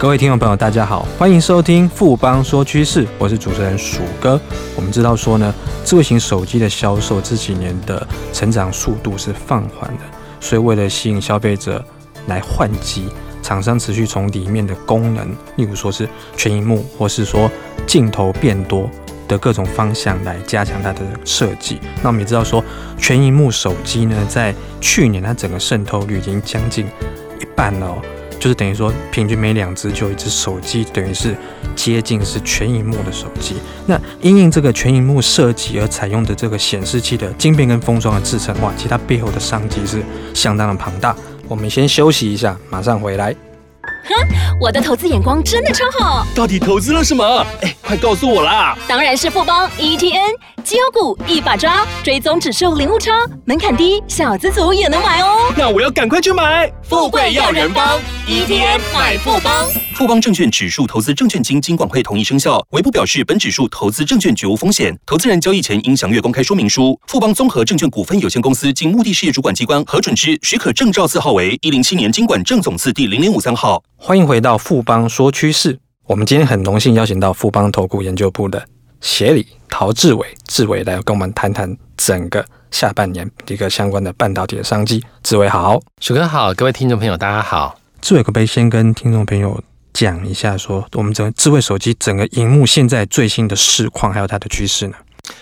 各位听众朋友，大家好，欢迎收听富邦说趋势，我是主持人鼠哥。我们知道说呢，智慧型手机的销售这几年的成长速度是放缓的，所以为了吸引消费者来换机，厂商持续从里面的功能，例如说是全荧幕，或是说镜头变多的各种方向来加强它的设计。那我们也知道说，全荧幕手机呢，在去年它整个渗透率已经将近一半了哦。就是等于说，平均每两只就有一只手机，等于是接近是全萤幕的手机。那因应这个全萤幕设计而采用的这个显示器的晶片跟封装的制成，哇，其实它背后的商机是相当的庞大。我们先休息一下，马上回来。哼，我的投资眼光真的超好。到底投资了什么？哎，快告诉我啦！当然是富邦 ETN，绩优股一把抓，追踪指数零误差，门槛低，小资族也能买哦。那我要赶快去买。富贵要人帮，ETN 买富邦。富邦证券指数投资证券经金管会同意生效，唯不表示本指数投资证券绝无风险。投资人交易前应详阅公开说明书。富邦综合证券股份有限公司经目的事业主管机关核准之许可证照字号为一零七年经管证总字第零零五三号。欢迎回到富邦说趋势。我们今天很荣幸邀请到富邦投顾研究部的协理陶志伟，志伟来跟我们谈谈整个下半年一个相关的半导体的商机。志伟好，鼠哥好，各位听众朋友大家好。志伟可不可以先跟听众朋友讲一下，说我们整个智慧手机整个荧幕现在最新的市况，还有它的趋势呢？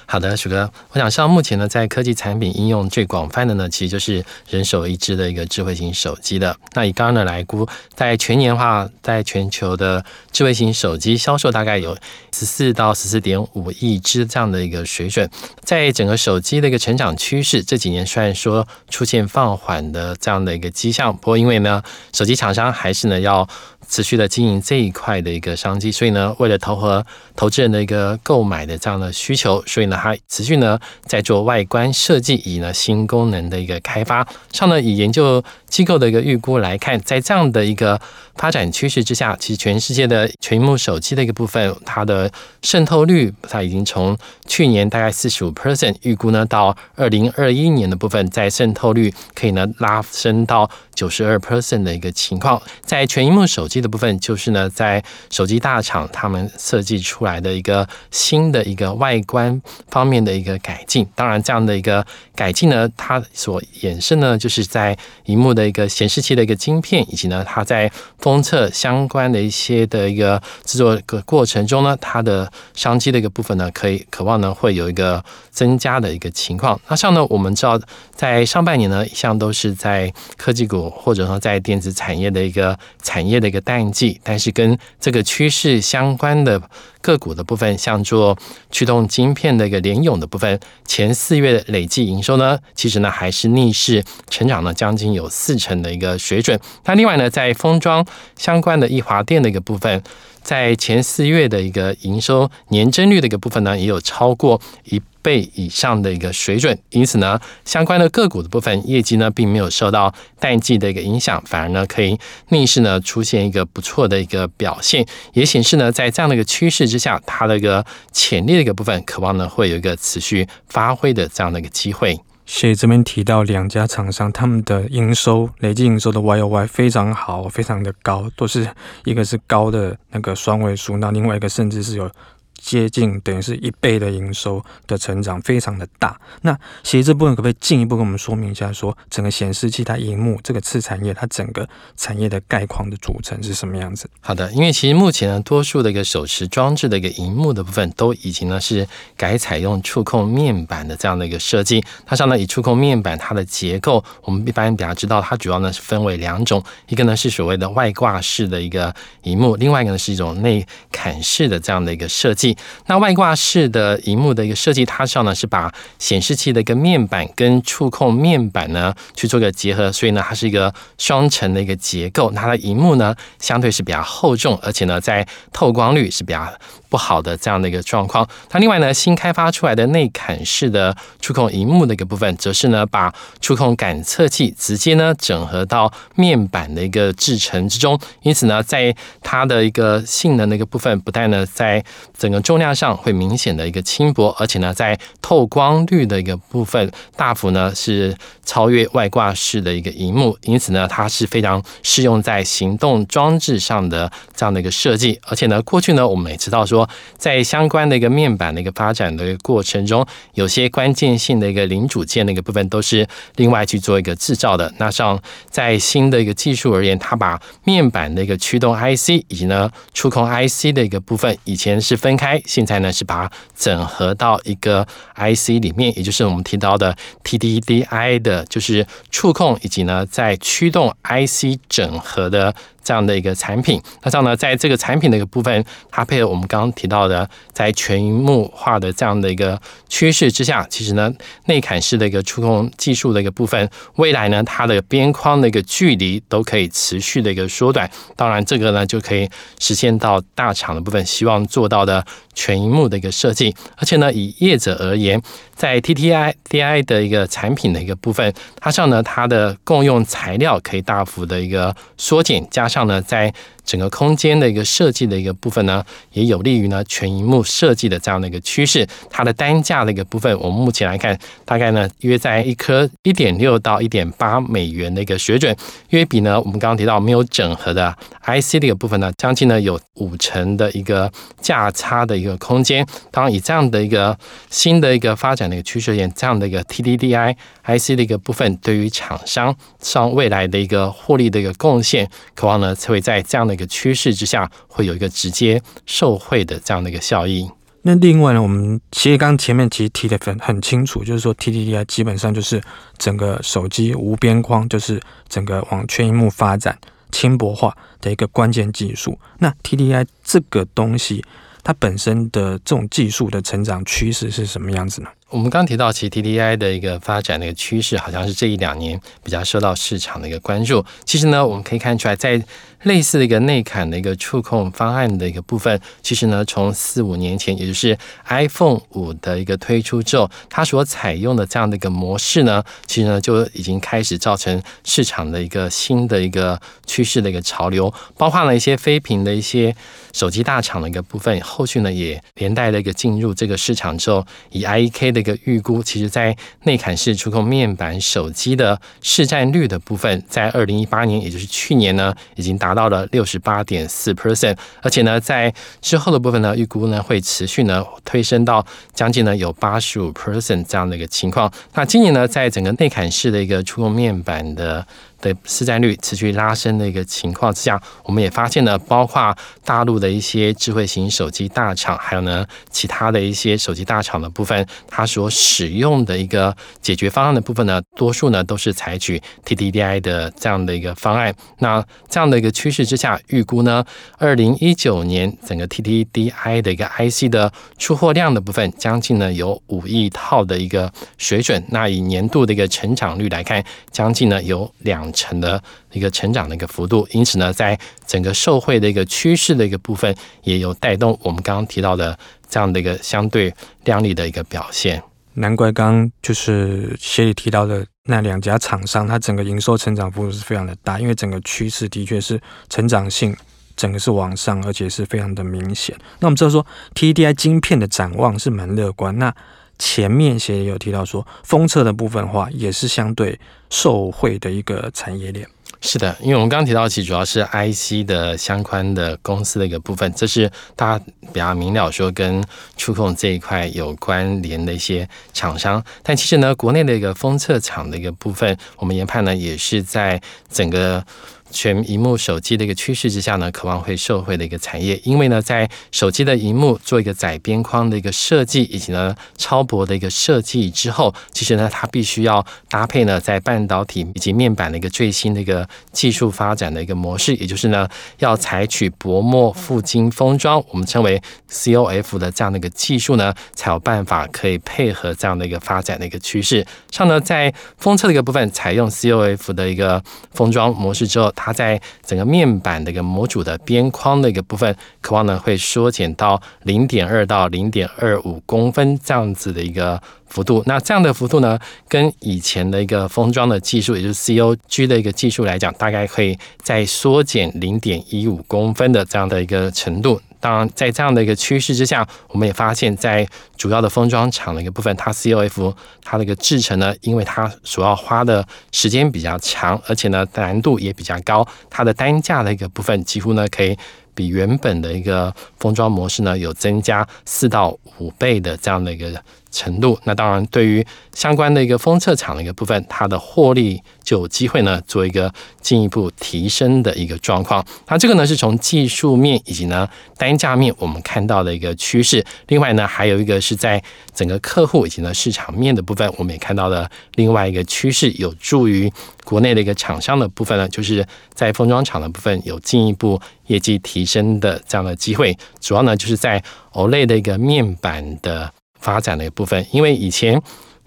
好的，鼠哥，我想像目前呢，在科技产品应用最广泛的呢，其实就是人手一支的一个智慧型手机的。那以刚刚的来估，在全年的话，在全球的智慧型手机销售大概有十四到十四点五亿支这样的一个水准。在整个手机的一个成长趋势，这几年虽然说出现放缓的这样的一个迹象，不过因为呢，手机厂商还是呢要持续的经营这一块的一个商机，所以呢，为了投合投资人的一个购买的这样的需求，所以呢。它持续呢在做外观设计，以呢新功能的一个开发上呢，以研究机构的一个预估来看，在这样的一个发展趋势之下，其实全世界的全萤幕手机的一个部分，它的渗透率它已经从去年大概四十五 percent 预估呢，到二零二一年的部分，在渗透率可以呢拉升到九十二 percent 的一个情况。在全萤幕手机的部分，就是呢在手机大厂他们设计出来的一个新的一个外观。方面的一个改进，当然这样的一个改进呢，它所衍生呢，就是在荧幕的一个显示器的一个晶片，以及呢，它在公测相关的一些的一个制作个过程中呢，它的商机的一个部分呢，可以渴望呢会有一个增加的一个情况。那像呢，我们知道在上半年呢，一向都是在科技股或者说在电子产业的一个产业的一个淡季，但是跟这个趋势相关的。个股的部分，像做驱动晶片的一个联咏的部分，前四月的累计营收呢，其实呢还是逆势成长了将近有四成的一个水准。那另外呢，在封装相关的易华电的一个部分。在前四月的一个营收年增率的一个部分呢，也有超过一倍以上的一个水准，因此呢，相关的个股的部分业绩呢，并没有受到淡季的一个影响，反而呢，可以逆势呢出现一个不错的一个表现，也显示呢，在这样的一个趋势之下，它的一个潜力的一个部分，渴望呢会有一个持续发挥的这样的一个机会。所以这边提到两家厂商，他们的营收累计营收的 Y O Y 非常好，非常的高，都是一个是高的那个双位数，那另外一个甚至是有。接近等于是一倍的营收的成长，非常的大。那其实这部分可不可以进一步跟我们说明一下说，整个显示器它荧幕这个次产业，它整个产业的概况的组成是什么样子？好的，因为其实目前呢，多数的一个手持装置的一个荧幕的部分，都已经呢是改采用触控面板的这样的一个设计。它上呢以触控面板它的结构，我们一般比较知道，它主要呢是分为两种，一个呢是所谓的外挂式的一个荧幕，另外一个呢是一种内嵌式的这样的一个设计。那外挂式的荧幕的一个设计，它上呢是把显示器的一个面板跟触控面板呢去做个结合，所以呢它是一个双层的一个结构。它的荧幕呢相对是比较厚重，而且呢在透光率是比较不好的这样的一个状况。它另外呢新开发出来的内嵌式的触控荧幕的一个部分，则是呢把触控感测器直接呢整合到面板的一个制成之中。因此呢，在它的一个性能的一个部分，不但呢在整个重量上会明显的一个轻薄，而且呢，在透光率的一个部分大幅呢是超越外挂式的一个荧幕，因此呢，它是非常适用在行动装置上的这样的一个设计。而且呢，过去呢，我们也知道说，在相关的一个面板的一个发展的一个过程中，有些关键性的一个零组件的一个部分都是另外去做一个制造的。那像在新的一个技术而言，它把面板的一个驱动 IC 以及呢触控 IC 的一个部分，以前是分开，现在呢是把它整合到一个 IC 里面，也就是我们提到的 TDDI 的，就是触控以及呢在驱动 IC 整合的。这样的一个产品，那这样呢，在这个产品的一个部分，它配合我们刚刚提到的，在全荧幕化的这样的一个趋势之下，其实呢，内嵌式的一个触控技术的一个部分，未来呢，它的边框的一个距离都可以持续的一个缩短。当然，这个呢，就可以实现到大厂的部分希望做到的全荧幕的一个设计。而且呢，以业者而言，在 T T I D I 的一个产品的一个部分，它上呢，它的共用材料可以大幅的一个缩减，加上呢，在整个空间的一个设计的一个部分呢，也有利于呢全萤幕设计的这样的一个趋势。它的单价的一个部分，我们目前来看，大概呢约在一颗一点六到一点八美元的一个水准，约比呢我们刚刚提到没有整合的 IC 的一个部分呢，将近呢有五成的一个价差的一个空间。当然，以这样的一个新的一个发展的一个趋势而言，这样的一个 TDDI IC 的一个部分，对于厂商上未来的一个获利的一个贡献，渴望呢才会在这样的。一个趋势之下，会有一个直接受惠的这样的一个效应。那另外呢，我们其实刚前面其实提的很很清楚，就是说 TDDI 基本上就是整个手机无边框，就是整个往全萤幕发展轻薄化的一个关键技术。那 TDDI 这个东西，它本身的这种技术的成长趋势是什么样子呢？我们刚提到，其实 T D I 的一个发展的一个趋势，好像是这一两年比较受到市场的一个关注。其实呢，我们可以看出来，在类似的一个内嵌的一个触控方案的一个部分，其实呢，从四五年前，也就是 iPhone 五的一个推出之后，它所采用的这样的一个模式呢，其实呢就已经开始造成市场的一个新的一个趋势的一个潮流，包括了一些非屏的一些手机大厂的一个部分，后续呢也连带的一个进入这个市场之后，以 IEK 的。这个预估，其实，在内嵌式触控面板手机的市占率的部分，在二零一八年，也就是去年呢，已经达到了六十八点四 percent，而且呢，在之后的部分呢，预估呢会持续呢推升到将近呢有八十五 percent 这样的一个情况。那今年呢，在整个内嵌式的一个触控面板的的市占率持续拉升的一个情况之下，我们也发现呢，包括大陆的一些智慧型手机大厂，还有呢其他的一些手机大厂的部分，它所使用的一个解决方案的部分呢，多数呢都是采取 TDDI 的这样的一个方案。那这样的一个趋势之下，预估呢，二零一九年整个 TDDI 的一个 IC 的出货量的部分，将近呢有五亿套的一个水准。那以年度的一个成长率来看，将近呢有两。成的一个成长的一个幅度，因此呢，在整个受惠的一个趋势的一个部分，也有带动我们刚刚提到的这样的一个相对亮丽的一个表现。难怪刚刚就是协里提到的那两家厂商，它整个营收成长幅度是非常的大，因为整个趋势的确是成长性，整个是往上，而且是非常的明显。那我们知道说，T D I 晶片的展望是蛮乐观。那前面协理有提到说，封测的部分的话，也是相对受惠的一个产业链。是的，因为我们刚刚提到，其实主要是 IC 的相关的公司的一个部分，这是大家比较明了说跟触控这一块有关联的一些厂商。但其实呢，国内的一个封测厂的一个部分，我们研判呢，也是在整个。全荧幕手机的一个趋势之下呢，渴望会受惠的一个产业，因为呢，在手机的荧幕做一个窄边框的一个设计，以及呢超薄的一个设计之后，其实呢，它必须要搭配呢在半导体以及面板的一个最新的一个技术发展的一个模式，也就是呢要采取薄膜覆晶封装，我们称为 COF 的这样的一个技术呢，才有办法可以配合这样的一个发展的一个趋势。像呢，在封测的一个部分，采用 COF 的一个封装模式之后。它在整个面板的一个模组的边框的一个部分，渴望呢会缩减到零点二到零点二五公分这样子的一个幅度。那这样的幅度呢，跟以前的一个封装的技术，也就是 COG 的一个技术来讲，大概会再缩减零点一五公分的这样的一个程度。当然，在这样的一个趋势之下，我们也发现，在主要的封装厂的一个部分，它 COF 它的一个制程呢，因为它所要花的时间比较长，而且呢难度也比较高，它的单价的一个部分几乎呢可以。比原本的一个封装模式呢，有增加四到五倍的这样的一个程度。那当然，对于相关的一个封测厂的一个部分，它的获利就有机会呢做一个进一步提升的一个状况。那这个呢是从技术面以及呢单价面我们看到的一个趋势。另外呢，还有一个是在整个客户以及呢市场面的部分，我们也看到了另外一个趋势，有助于国内的一个厂商的部分呢，就是在封装厂的部分有进一步业绩提升的这样的机会。主要呢就是在 OLED 的一个面板的发展的一部分，因为以前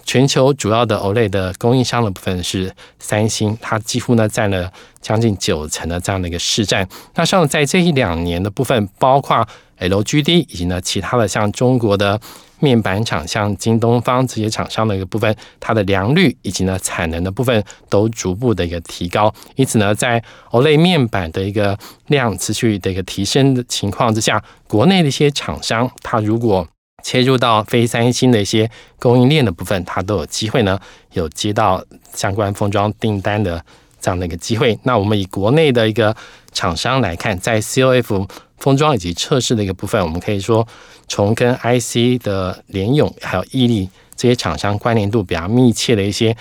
全球主要的 OLED 的供应商的部分是三星，它几乎呢占了将近九成的这样的一个市占。那像在这一两年的部分，包括 LGD 以及呢其他的像中国的。面板厂像京东方这些厂商的一个部分，它的良率以及呢产能的部分都逐步的一个提高，因此呢，在 OLED 面板的一个量持续的一个提升的情况之下，国内的一些厂商，它如果切入到非三星的一些供应链的部分，它都有机会呢有接到相关封装订单的这样的一个机会。那我们以国内的一个厂商来看，在 COF 封装以及测试的一个部分，我们可以说。从跟 IC 的联咏还有毅力这些厂商关联度比较密切的一些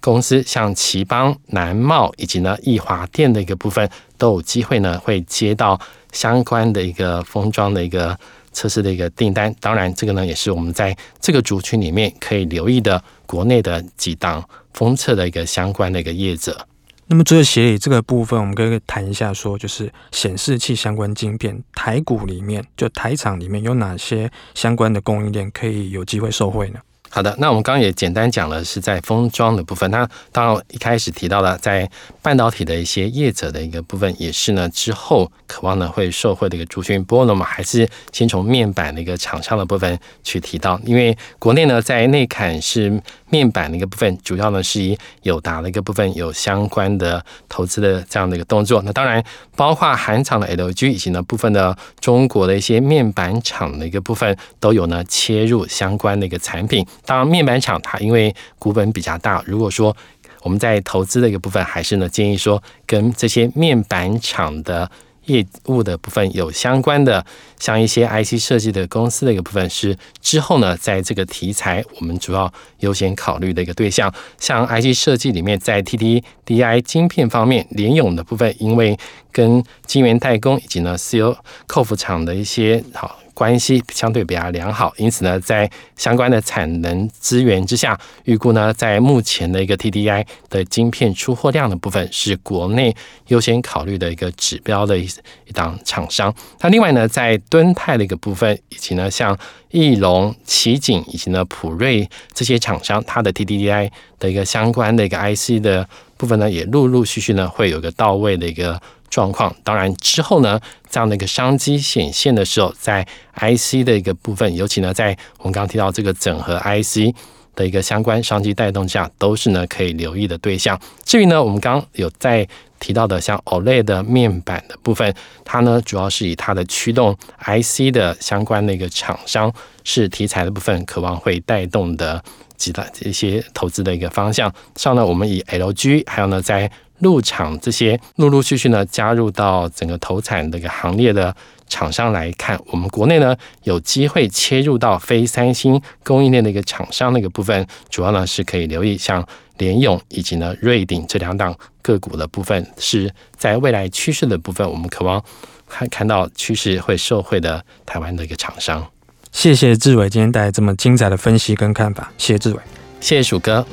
公司，像奇邦、南茂以及呢易华电的一个部分，都有机会呢会接到相关的一个封装的一个测试的一个订单。当然，这个呢也是我们在这个族群里面可以留意的国内的几档封测的一个相关的一个业者。那么，这个协议这个部分，我们可以谈一下，说就是显示器相关晶片，台股里面就台厂里面有哪些相关的供应链可以有机会受惠呢？好的，那我们刚刚也简单讲了，是在封装的部分。那当然一开始提到了在半导体的一些业者的一个部分，也是呢之后渴望呢会受惠的一个族群。不过呢，我们还是先从面板的一个厂商的部分去提到，因为国内呢在内砍是。面板的一个部分，主要呢是以友达的一个部分有相关的投资的这样的一个动作。那当然包括韩厂的 LG 以及呢部分的中国的一些面板厂的一个部分都有呢切入相关的一个产品。当然面板厂它因为股本比较大，如果说我们在投资的一个部分，还是呢建议说跟这些面板厂的。业务的部分有相关的，像一些 IC 设计的公司的一个部分是之后呢，在这个题材我们主要优先考虑的一个对象。像 IC 设计里面，在 TDDI 晶片方面，联咏的部分，因为跟晶圆代工以及呢 COF 厂的一些好。关系相对比较良好，因此呢，在相关的产能资源之下，预估呢，在目前的一个 TDI 的晶片出货量的部分，是国内优先考虑的一个指标的一一档厂商。那另外呢，在敦泰的一个部分，以及呢，像翼龙、奇景以及呢普瑞这些厂商，它的 TDDI 的一个相关的一个 IC 的部分呢，也陆陆续续呢，会有一个到位的一个。状况，当然之后呢，这样的一个商机显现的时候，在 IC 的一个部分，尤其呢，在我们刚刚提到这个整合 IC 的一个相关商机带动下，都是呢可以留意的对象。至于呢，我们刚有在提到的像 OLED 的面板的部分，它呢主要是以它的驱动 IC 的相关的一个厂商是题材的部分，渴望会带动的几大一些投资的一个方向。像呢，我们以 LG 还有呢在。入场这些陆陆续续呢加入到整个投产的一个行列的厂商来看，我们国内呢有机会切入到非三星供应链的一个厂商那个部分，主要呢是可以留意像联咏以及呢瑞鼎这两档个股的部分，是在未来趋势的部分，我们渴望看看到趋势会受惠的台湾的一个厂商。谢谢志伟今天带来这么精彩的分析跟看法，谢谢志伟，谢谢鼠哥。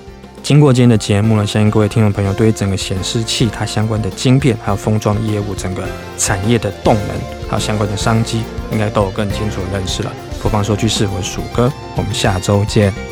经过今天的节目呢，相信各位听众朋友对于整个显示器它相关的晶片，还有封装业务整个产业的动能，还有相关的商机，应该都有更清楚的认识了。不妨说句是，我鼠哥，我们下周见。